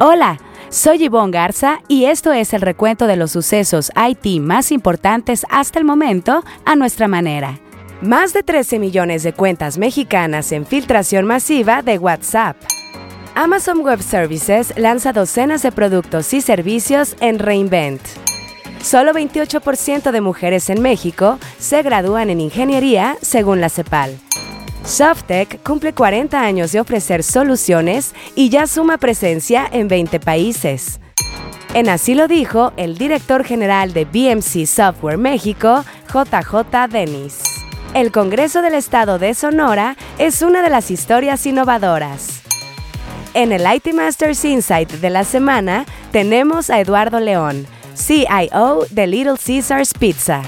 Hola, soy Yvonne Garza y esto es el recuento de los sucesos IT más importantes hasta el momento a nuestra manera. Más de 13 millones de cuentas mexicanas en filtración masiva de WhatsApp. Amazon Web Services lanza docenas de productos y servicios en Reinvent. Solo 28% de mujeres en México se gradúan en ingeniería, según la CEPAL. Softec cumple 40 años de ofrecer soluciones y ya suma presencia en 20 países. En así lo dijo el director general de BMC Software México, JJ Denis. El Congreso del Estado de Sonora es una de las historias innovadoras. En el IT Masters Insight de la semana tenemos a Eduardo León, CIO de Little Caesars Pizza.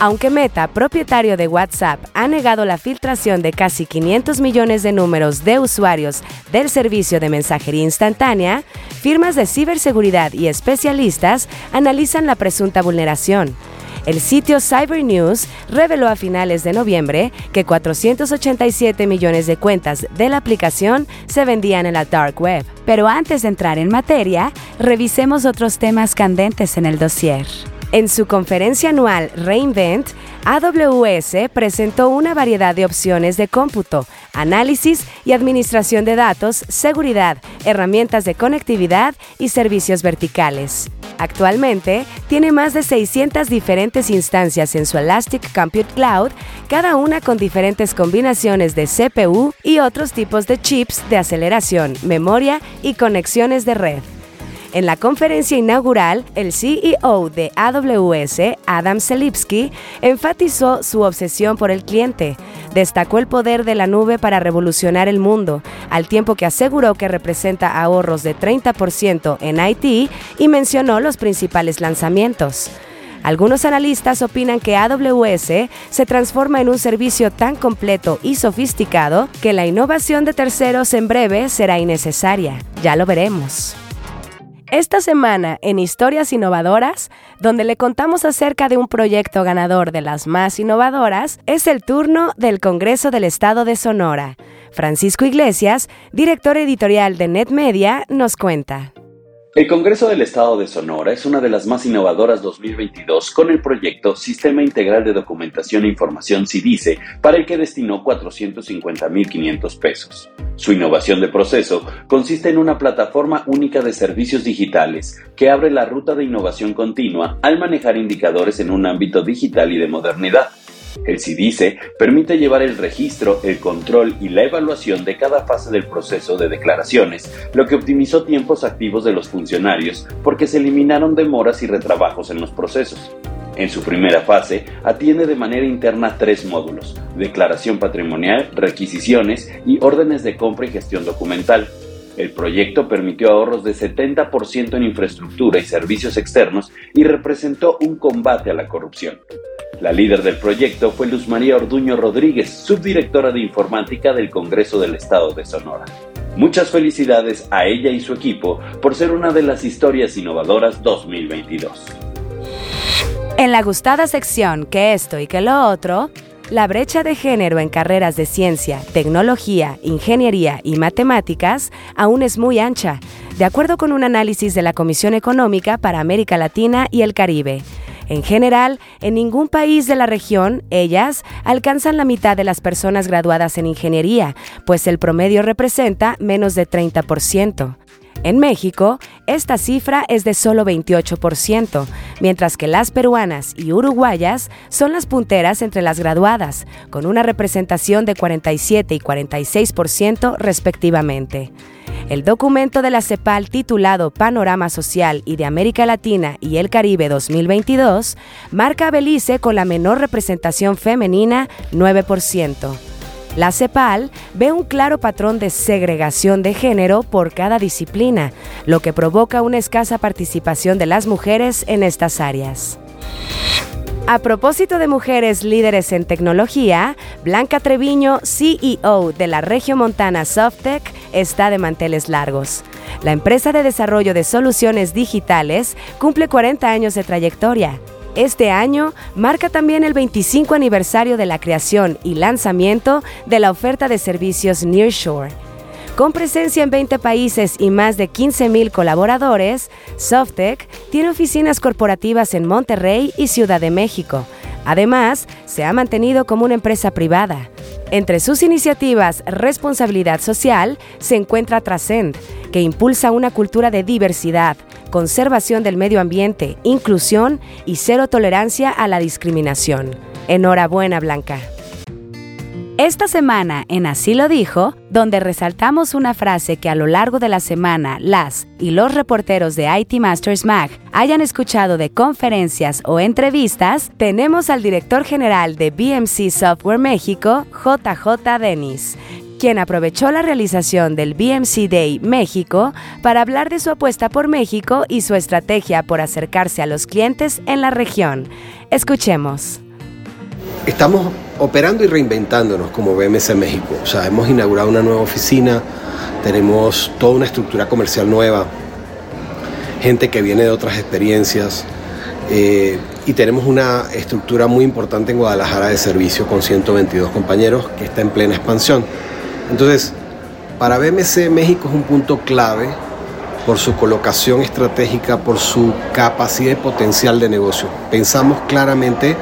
Aunque Meta, propietario de WhatsApp, ha negado la filtración de casi 500 millones de números de usuarios del servicio de mensajería instantánea, firmas de ciberseguridad y especialistas analizan la presunta vulneración. El sitio Cyber News reveló a finales de noviembre que 487 millones de cuentas de la aplicación se vendían en la dark web. Pero antes de entrar en materia, revisemos otros temas candentes en el dossier. En su conferencia anual Reinvent, AWS presentó una variedad de opciones de cómputo, análisis y administración de datos, seguridad, herramientas de conectividad y servicios verticales. Actualmente, tiene más de 600 diferentes instancias en su Elastic Compute Cloud, cada una con diferentes combinaciones de CPU y otros tipos de chips de aceleración, memoria y conexiones de red. En la conferencia inaugural, el CEO de AWS, Adam Selipsky, enfatizó su obsesión por el cliente. Destacó el poder de la nube para revolucionar el mundo, al tiempo que aseguró que representa ahorros de 30% en IT y mencionó los principales lanzamientos. Algunos analistas opinan que AWS se transforma en un servicio tan completo y sofisticado que la innovación de terceros en breve será innecesaria. Ya lo veremos. Esta semana en Historias Innovadoras, donde le contamos acerca de un proyecto ganador de las más innovadoras, es el turno del Congreso del Estado de Sonora. Francisco Iglesias, director editorial de NetMedia, nos cuenta. El Congreso del Estado de Sonora es una de las más innovadoras 2022 con el proyecto Sistema Integral de Documentación e Información CIDICE, para el que destinó 450.500 pesos. Su innovación de proceso consiste en una plataforma única de servicios digitales que abre la ruta de innovación continua al manejar indicadores en un ámbito digital y de modernidad el CIDICE permite llevar el registro, el control y la evaluación de cada fase del proceso de declaraciones, lo que optimizó tiempos activos de los funcionarios porque se eliminaron demoras y retrabajos en los procesos. En su primera fase, atiende de manera interna tres módulos, declaración patrimonial, requisiciones y órdenes de compra y gestión documental. El proyecto permitió ahorros de 70% en infraestructura y servicios externos y representó un combate a la corrupción. La líder del proyecto fue Luz María Orduño Rodríguez, subdirectora de informática del Congreso del Estado de Sonora. Muchas felicidades a ella y su equipo por ser una de las historias innovadoras 2022. En la gustada sección que esto y que lo otro, la brecha de género en carreras de ciencia, tecnología, ingeniería y matemáticas aún es muy ancha, de acuerdo con un análisis de la Comisión Económica para América Latina y el Caribe. En general, en ningún país de la región, ellas alcanzan la mitad de las personas graduadas en ingeniería, pues el promedio representa menos de 30%. En México, esta cifra es de solo 28%, mientras que las peruanas y uruguayas son las punteras entre las graduadas, con una representación de 47 y 46% respectivamente. El documento de la CEPAL titulado Panorama Social y de América Latina y el Caribe 2022 marca a Belice con la menor representación femenina, 9%. La CEPAL ve un claro patrón de segregación de género por cada disciplina, lo que provoca una escasa participación de las mujeres en estas áreas. A propósito de mujeres líderes en tecnología, Blanca Treviño, CEO de la Regio Montana Softec, está de manteles largos. La empresa de desarrollo de soluciones digitales cumple 40 años de trayectoria este año marca también el 25 aniversario de la creación y lanzamiento de la oferta de servicios Nearshore. Con presencia en 20 países y más de 15.000 colaboradores, Softec tiene oficinas corporativas en Monterrey y Ciudad de México. Además, se ha mantenido como una empresa privada. Entre sus iniciativas Responsabilidad Social se encuentra Trascend, que impulsa una cultura de diversidad, conservación del medio ambiente, inclusión y cero tolerancia a la discriminación. Enhorabuena, Blanca. Esta semana en Así lo dijo, donde resaltamos una frase que a lo largo de la semana las y los reporteros de IT Masters Mag hayan escuchado de conferencias o entrevistas, tenemos al director general de BMC Software México, JJ Denis, quien aprovechó la realización del BMC Day México para hablar de su apuesta por México y su estrategia por acercarse a los clientes en la región. Escuchemos. Estamos operando y reinventándonos como BMC México. O sea, hemos inaugurado una nueva oficina, tenemos toda una estructura comercial nueva, gente que viene de otras experiencias eh, y tenemos una estructura muy importante en Guadalajara de servicio con 122 compañeros que está en plena expansión. Entonces, para BMC México es un punto clave por su colocación estratégica, por su capacidad y potencial de negocio. Pensamos claramente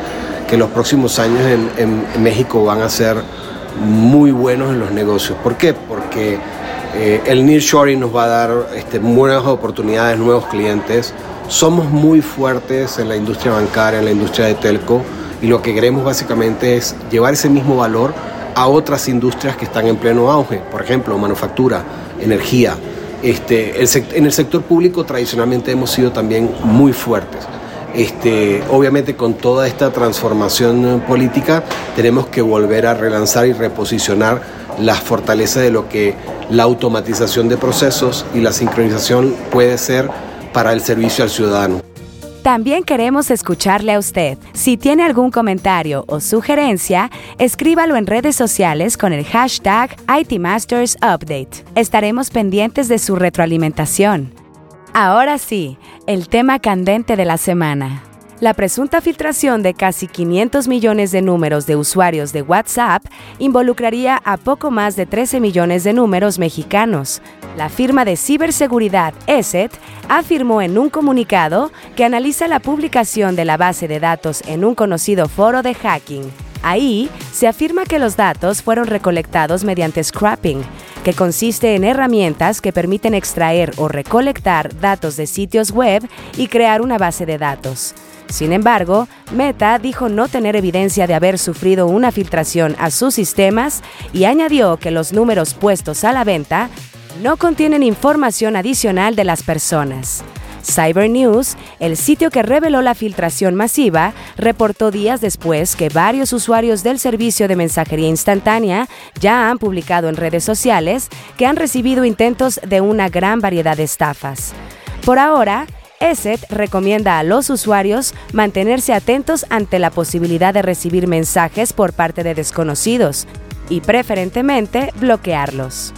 que los próximos años en, México van a ser muy buenos en los negocios. ¿Por qué? Porque eh, el nearshoring nos va a dar este, buenas oportunidades, nuevos clientes. Somos muy fuertes en la industria bancaria, en la industria de telco, y lo que queremos básicamente es llevar ese mismo valor a otras industrias que están en pleno auge, por ejemplo, manufactura, energía. Este, en el sector público tradicionalmente hemos sido también muy fuertes. Este, obviamente con toda esta transformación política tenemos que volver a relanzar y reposicionar las fortalezas de lo que la automatización de procesos y la sincronización puede ser para el servicio al ciudadano. También queremos escucharle a usted. Si tiene algún comentario o sugerencia, escríbalo en redes sociales con el hashtag ITMastersUpdate. Estaremos pendientes de su retroalimentación. Ahora sí, el tema candente de la semana. La presunta filtración de casi 500 millones de números de usuarios de WhatsApp involucraría a poco más de 13 millones de números mexicanos. La firma de ciberseguridad ESET afirmó en un comunicado que analiza la publicación de la base de datos en un conocido foro de hacking. Ahí se afirma que los datos fueron recolectados mediante scrapping, que consiste en herramientas que permiten extraer o recolectar datos de sitios web y crear una base de datos. Sin embargo, Meta dijo no tener evidencia de haber sufrido una filtración a sus sistemas y añadió que los números puestos a la venta no contienen información adicional de las personas. Cyber News, el sitio que reveló la filtración masiva, reportó días después que varios usuarios del servicio de mensajería instantánea ya han publicado en redes sociales que han recibido intentos de una gran variedad de estafas. Por ahora, ESET recomienda a los usuarios mantenerse atentos ante la posibilidad de recibir mensajes por parte de desconocidos y preferentemente bloquearlos.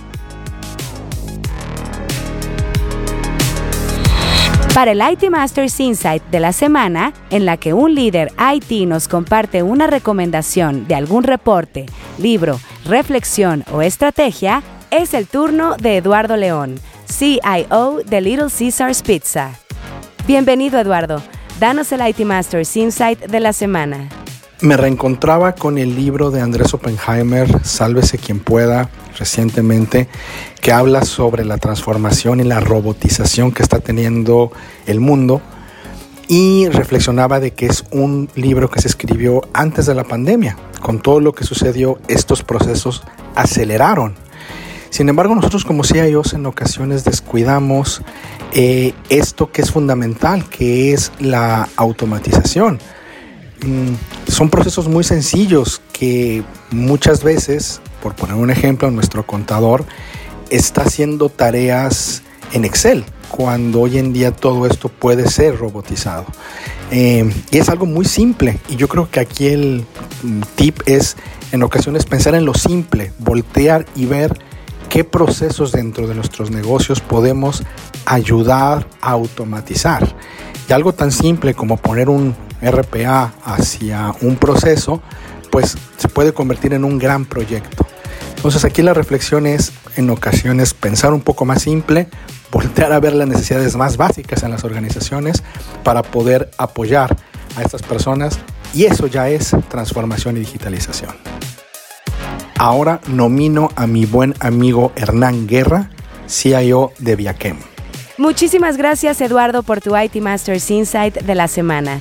Para el IT Masters Insight de la semana, en la que un líder IT nos comparte una recomendación de algún reporte, libro, reflexión o estrategia, es el turno de Eduardo León, CIO de Little Caesars Pizza. Bienvenido Eduardo, danos el IT Masters Insight de la semana. Me reencontraba con el libro de Andrés Oppenheimer, Sálvese quien pueda, recientemente, que habla sobre la transformación y la robotización que está teniendo el mundo y reflexionaba de que es un libro que se escribió antes de la pandemia. Con todo lo que sucedió, estos procesos aceleraron. Sin embargo, nosotros como CIOs en ocasiones descuidamos eh, esto que es fundamental, que es la automatización. Son procesos muy sencillos que muchas veces por poner un ejemplo, nuestro contador está haciendo tareas en Excel, cuando hoy en día todo esto puede ser robotizado. Eh, y es algo muy simple, y yo creo que aquí el mm, tip es en ocasiones pensar en lo simple, voltear y ver qué procesos dentro de nuestros negocios podemos ayudar a automatizar. Y algo tan simple como poner un RPA hacia un proceso, pues se puede convertir en un gran proyecto. Entonces aquí la reflexión es en ocasiones pensar un poco más simple, voltear a ver las necesidades más básicas en las organizaciones para poder apoyar a estas personas y eso ya es transformación y digitalización. Ahora nomino a mi buen amigo Hernán Guerra, CIO de Viaquem. Muchísimas gracias Eduardo por tu IT Masters Insight de la semana.